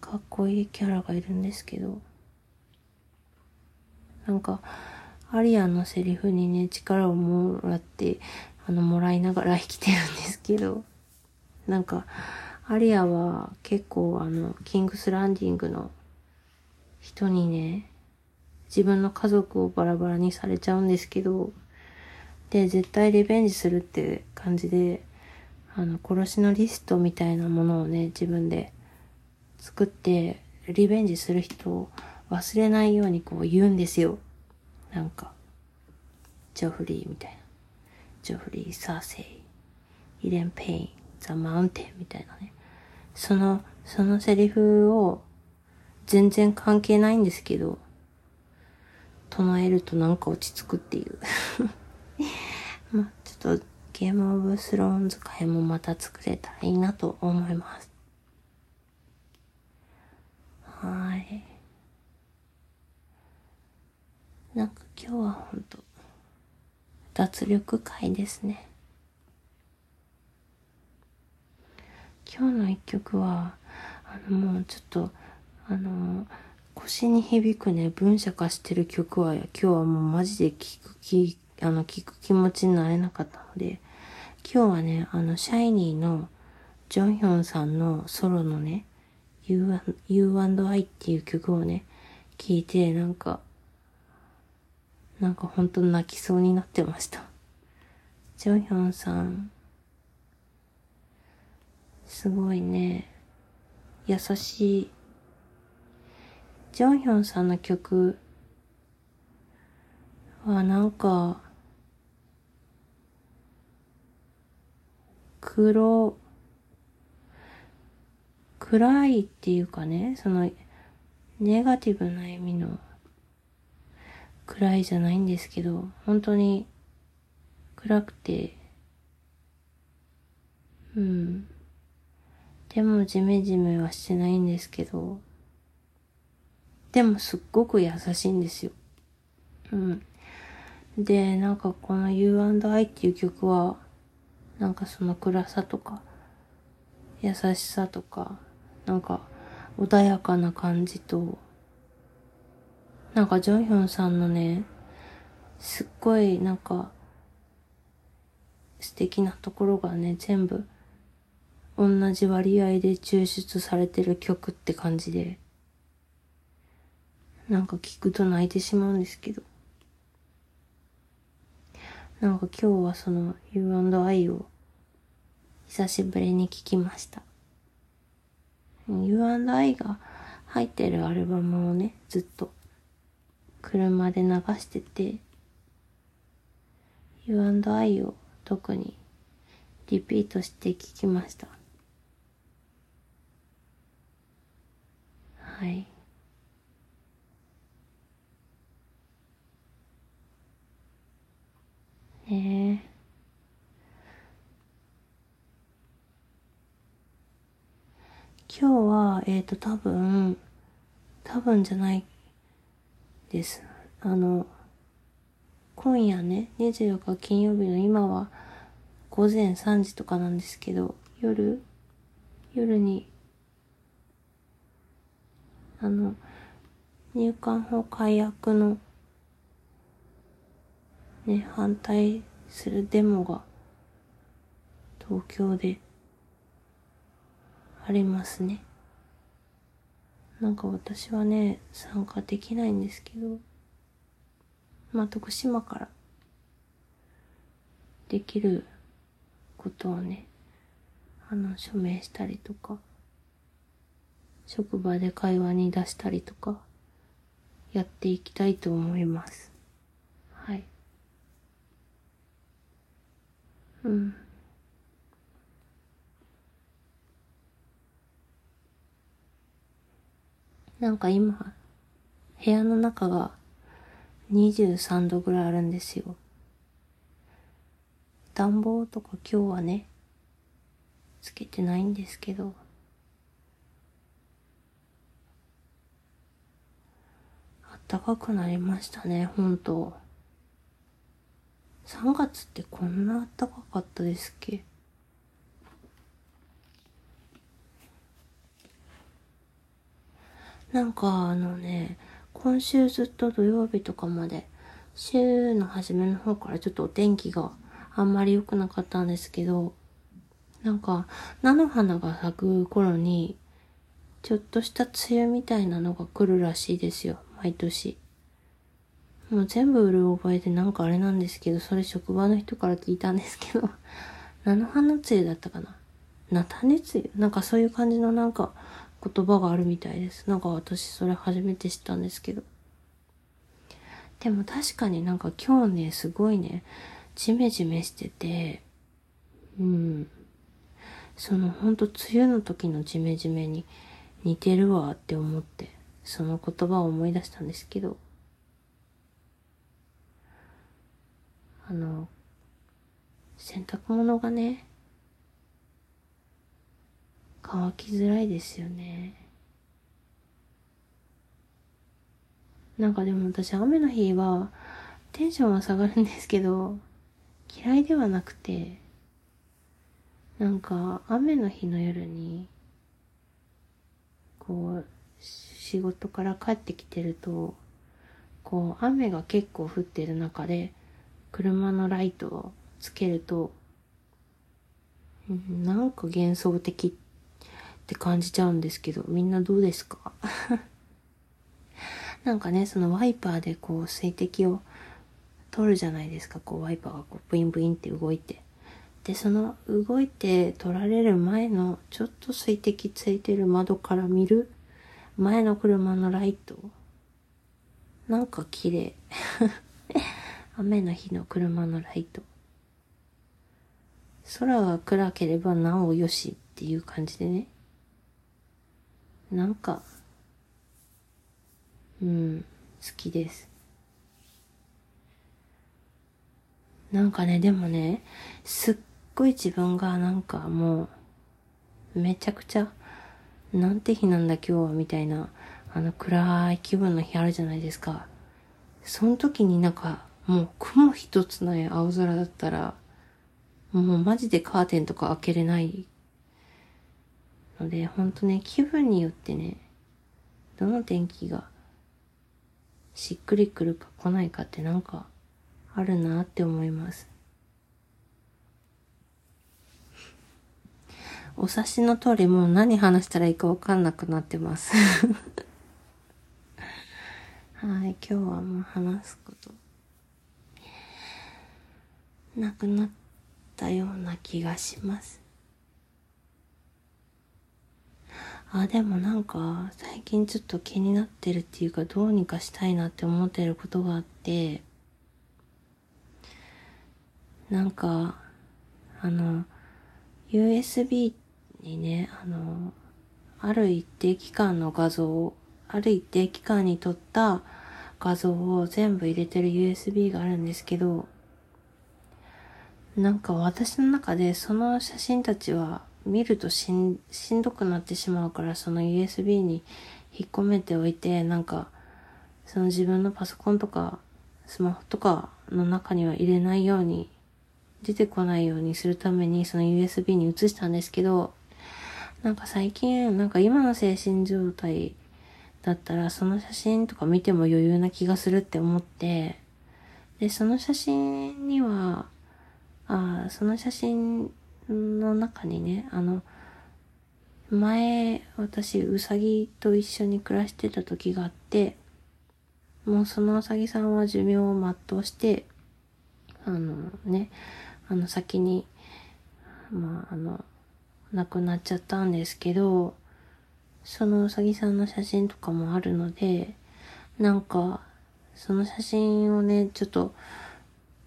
かっこいいキャラがいるんですけど、なんか、アリアのセリフにね、力をもらって、あの、もらいながら生きてるんですけど、なんか、アリアは結構あの、キングスランディングの人にね、自分の家族をバラバラにされちゃうんですけど、で、絶対リベンジするって感じで、あの、殺しのリストみたいなものをね、自分で作って、リベンジする人を忘れないようにこう言うんですよ。なんか、ジョフリーみたいな。Joffrey、Cersei、Ilyn Payne、The Mountain みたいなね。その、そのセリフを全然関係ないんですけど、唱えるとなんか落ち着くっていう まあちょっとゲームオブスローン使いもまた作れたらいいなと思います。はい。なんか今日はほんと、脱力会ですね。今日の一曲は、あのもうちょっと、あの、腰に響くね、文社化してる曲は、今日はもうマジで聴く気、あの、聴く気持ちになれなかったので、今日はね、あの、シャイニーのジョンヒョンさんのソロのね、U&I っていう曲をね、聴いて、なんか、なんか本当泣きそうになってました。ジョンヒョンさん、すごいね、優しい。ジョンヒョンさんの曲はなんか、黒、暗いっていうかね、その、ネガティブな意味の暗いじゃないんですけど、本当に暗くて、うん。でもジメジメはしてないんですけど、でもすっごく優しいんですよ。うん。で、なんかこの U&I っていう曲は、なんかその暗さとか、優しさとか、なんか穏やかな感じと、なんかジョンヒョンさんのね、すっごいなんか素敵なところがね、全部同じ割合で抽出されてる曲って感じで、なんか聞くと泣いてしまうんですけど。なんか今日はその U&I を久しぶりに聞きました。U&I が入ってるアルバムをね、ずっと車で流してて、U&I を特にリピートして聞きました。はい。ね。今日は、えっ、ー、と、多分、多分じゃないです。あの、今夜ね、24日金曜日の今は午前3時とかなんですけど、夜、夜に、あの、入管法解約の、ね、反対するデモが、東京で、ありますね。なんか私はね、参加できないんですけど、まあ、徳島からできることをね、あの、署名したりとか、職場で会話に出したりとか、やっていきたいと思います。はい。うん。なんか今、部屋の中が23度ぐらいあるんですよ。暖房とか今日はね、つけてないんですけど、あったかくなりましたね、ほんと。3月ってこんなあったかかったですっけ？なんかあのね、今週ずっと土曜日とかまで、週の初めの方からちょっとお天気があんまり良くなかったんですけど、なんか、菜の花が咲く頃に、ちょっとした梅雨みたいなのが来るらしいですよ、毎年。もう全部売る覚えでなんかあれなんですけど、それ職場の人から聞いたんですけど、菜の花梅雨だったかな？菜種梅雨なんかそういう感じのなんか、言葉があるみたいです。なんか私それ初めて知ったんですけど。でも確かになんか今日ね、すごいね、ジメジメしてて、うん。そのほんと梅雨の時のジメジメに似てるわって思って、その言葉を思い出したんですけど、あの、洗濯物がね、乾きづらいですよね。なんかでも私雨の日はテンションは下がるんですけど、嫌いではなくて、なんか雨の日の夜に、こう、仕事から帰ってきてると、こう雨が結構降ってる中で、車のライトをつけると、なんか幻想的って感じちゃうんですけど、みんなどうですか？なんかね、そのワイパーでこう水滴を取るじゃないですか。こうワイパーがこうブインブインって動いて。で、その動いて取られる前のちょっと水滴ついてる窓から見る前の車のライト。なんか綺麗。雨の日の車のライト。空が暗ければなおよしっていう感じでね。なんか、うん、好きです。なんかね、でもね、すっごい自分がなんかもう、めちゃくちゃ、なんて日なんだ今日はみたいな、あの暗い気分の日あるじゃないですか。その時になんか、もう雲一つない青空だったら、もうマジでカーテンとか開けれないので、ほんとね、気分によってね、どの天気がしっくりくるか来ないかってなんかあるなって思います。お察しの通りもう何話したらいいかわかんなくなってます はい、今日はもう話すことなくなったような気がします。あ、でもなんか、最近ちょっと気になってるっていうか、どうにかしたいなって思ってることがあって、なんか、あの、USB にね、あの、ある一定期間の画像を、ある一定期間に撮った画像を全部入れてる USB があるんですけど、なんか私の中でその写真たちは見るとしん、しんどくなってしまうから、その USB に引っ込めておいて、なんか、その自分のパソコンとか、スマホとかの中には入れないように、出てこないようにするために、その USB に移したんですけど、なんか最近、なんか今の精神状態だったら、その写真とか見ても余裕な気がするって思って、で、その写真には、あその写真の中にね、あの、前、私、うさぎと一緒に暮らしてた時があって、もうそのうさぎさんは寿命を全うして、あのね、あの先に、まあ、あの、亡くなっちゃったんですけど、そのうさぎさんの写真とかもあるので、なんか、その写真をね、ちょっと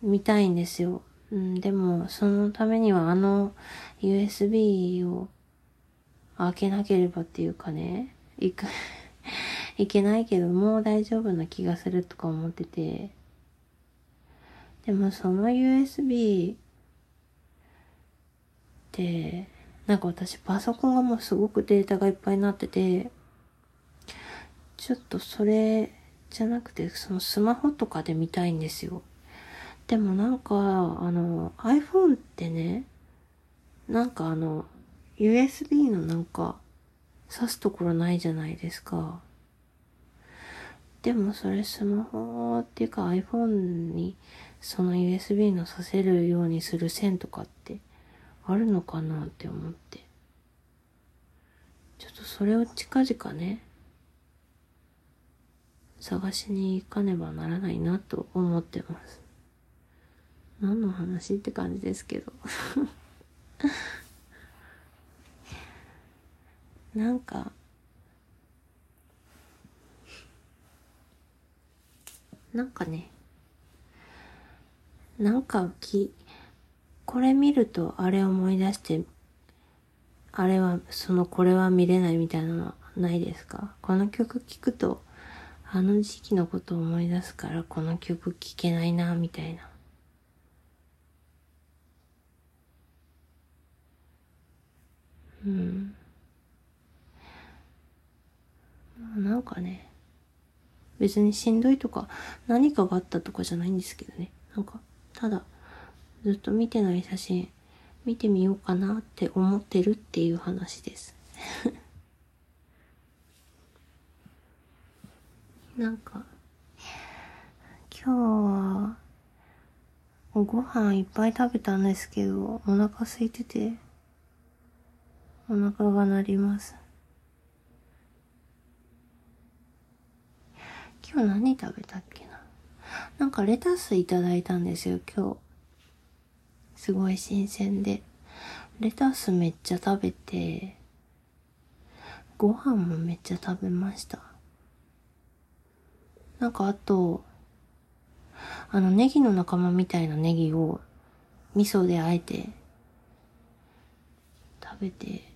見たいんですよ。うん、でも、そのためにはあの USB を開けなければっていうかね、いく いけないけど、もう大丈夫な気がするとか思ってて。でもその USB って、なんか私パソコンがもうすごくデータがいっぱいになってて、ちょっとそれじゃなくて、そのスマホとかで見たいんですよ。でもなんか、あの、iPhone ってね、なんかあの、USB のなんか、挿すところないじゃないですか。でもそれスマホっていうか iPhone にその USB のさせるようにする線とかってあるのかなって思って。ちょっとそれを近々ね、探しに行かねばならないなと思ってます。何の話って感じですけど。なんか。なんかね。なんかきこれ見るとあれ思い出してあれはそのこれは見れないみたいなのはないですか？この曲聴くとあの時期のことを思い出すからこの曲聴けないなみたいな。うん。なんかね、別にしんどいとか何かがあったとかじゃないんですけどね。なんか、ただ、ずっと見てない写真見てみようかなって思ってるっていう話です。なんか、今日は、ご飯いっぱい食べたんですけど、お腹空いてて、お腹が鳴ります。今日何食べたっけな？なんかレタスいただいたんですよ、今日。すごい新鮮で。レタスめっちゃ食べて、ご飯もめっちゃ食べました。なんかあと、あのネギの仲間みたいなネギを味噌であえて食べて、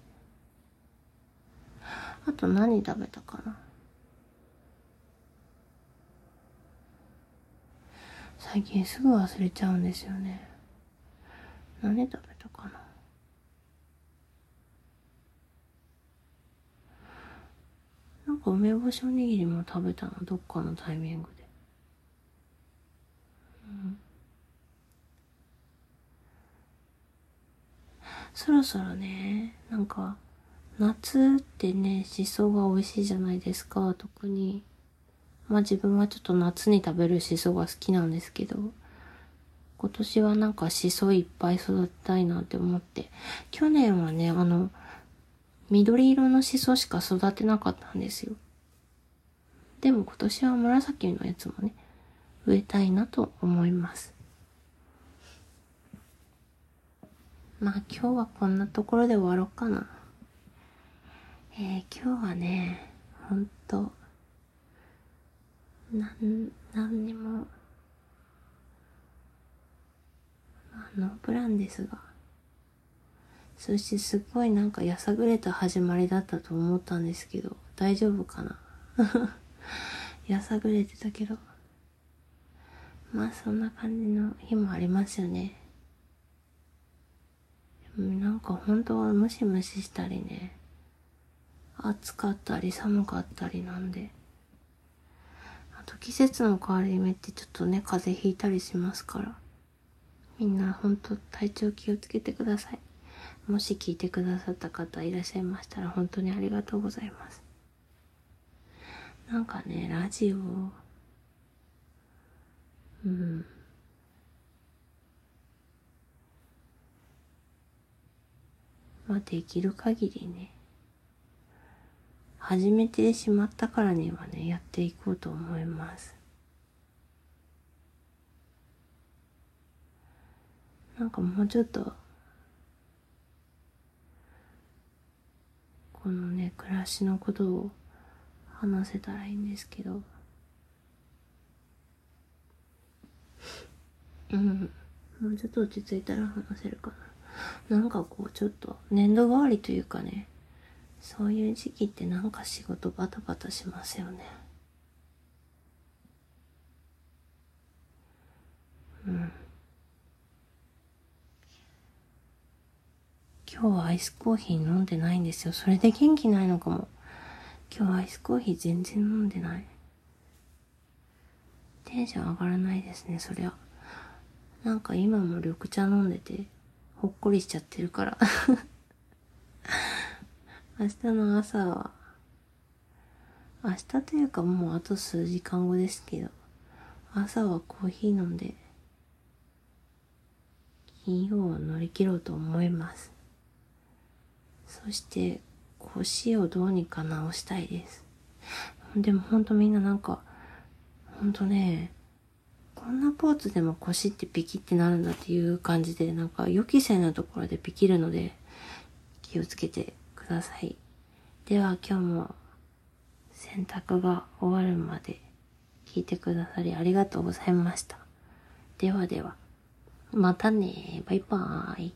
あと何食べたかな最近すぐ忘れちゃうんですよね。何食べたかななんか梅干しおにぎりも食べたの、どっかのタイミングで。うん。そろそろね、なんか、夏ってね、しそが美味しいじゃないですか、特に。まあ自分はちょっと夏に食べるしそが好きなんですけど、今年はなんかしそいっぱい育てたいなって思って、去年はね、あの、緑色のしそしか育てなかったんですよ。でも今年は紫のやつもね、植えたいなと思います。まあ今日はこんなところで終わろうかな。えー、今日はね、ほんと、なん、なんにも、あの、プランですが、そしてすっごいなんかやさぐれた始まりだったと思ったんですけど、大丈夫かな？やさぐれてたけど。まあそんな感じの日もありますよね。なんか本当はムシムシしたりね、暑かったり寒かったりなんで。あと季節の変わり目ってちょっとね、風邪ひいたりしますから。みんな本当体調気をつけてください。もし聞いてくださった方いらっしゃいましたら本当にありがとうございます。なんかね、ラジオ、うん。まあできる限りね、始めてしまったからにはね、やっていこうと思います。なんかもうちょっと、このね、暮らしのことを話せたらいいんですけど、うん。もうちょっと落ち着いたら話せるかな。なんかこう、ちょっと年度代わりというかね、そういう時期ってなんか仕事バタバタしますよね。うん。今日はアイスコーヒー飲んでないんですよ。それで元気ないのかも。今日アイスコーヒー全然飲んでない。テンション上がらないですね、そりゃ。なんか今も緑茶飲んでて、ほっこりしちゃってるから。明日の朝は、明日というかもうあと数時間後ですけど、朝はコーヒー飲んで、金曜を乗り切ろうと思います。そして、腰をどうにか直したいです。でもほんとみんななんか、ほんとね、こんなポーズでも腰ってピキってなるんだっていう感じで、なんか予期せぬところでピキるので、気をつけてださい。では今日も洗濯が終わるまで聞いてくださりありがとうございました。ではでは、またねバイバーイ。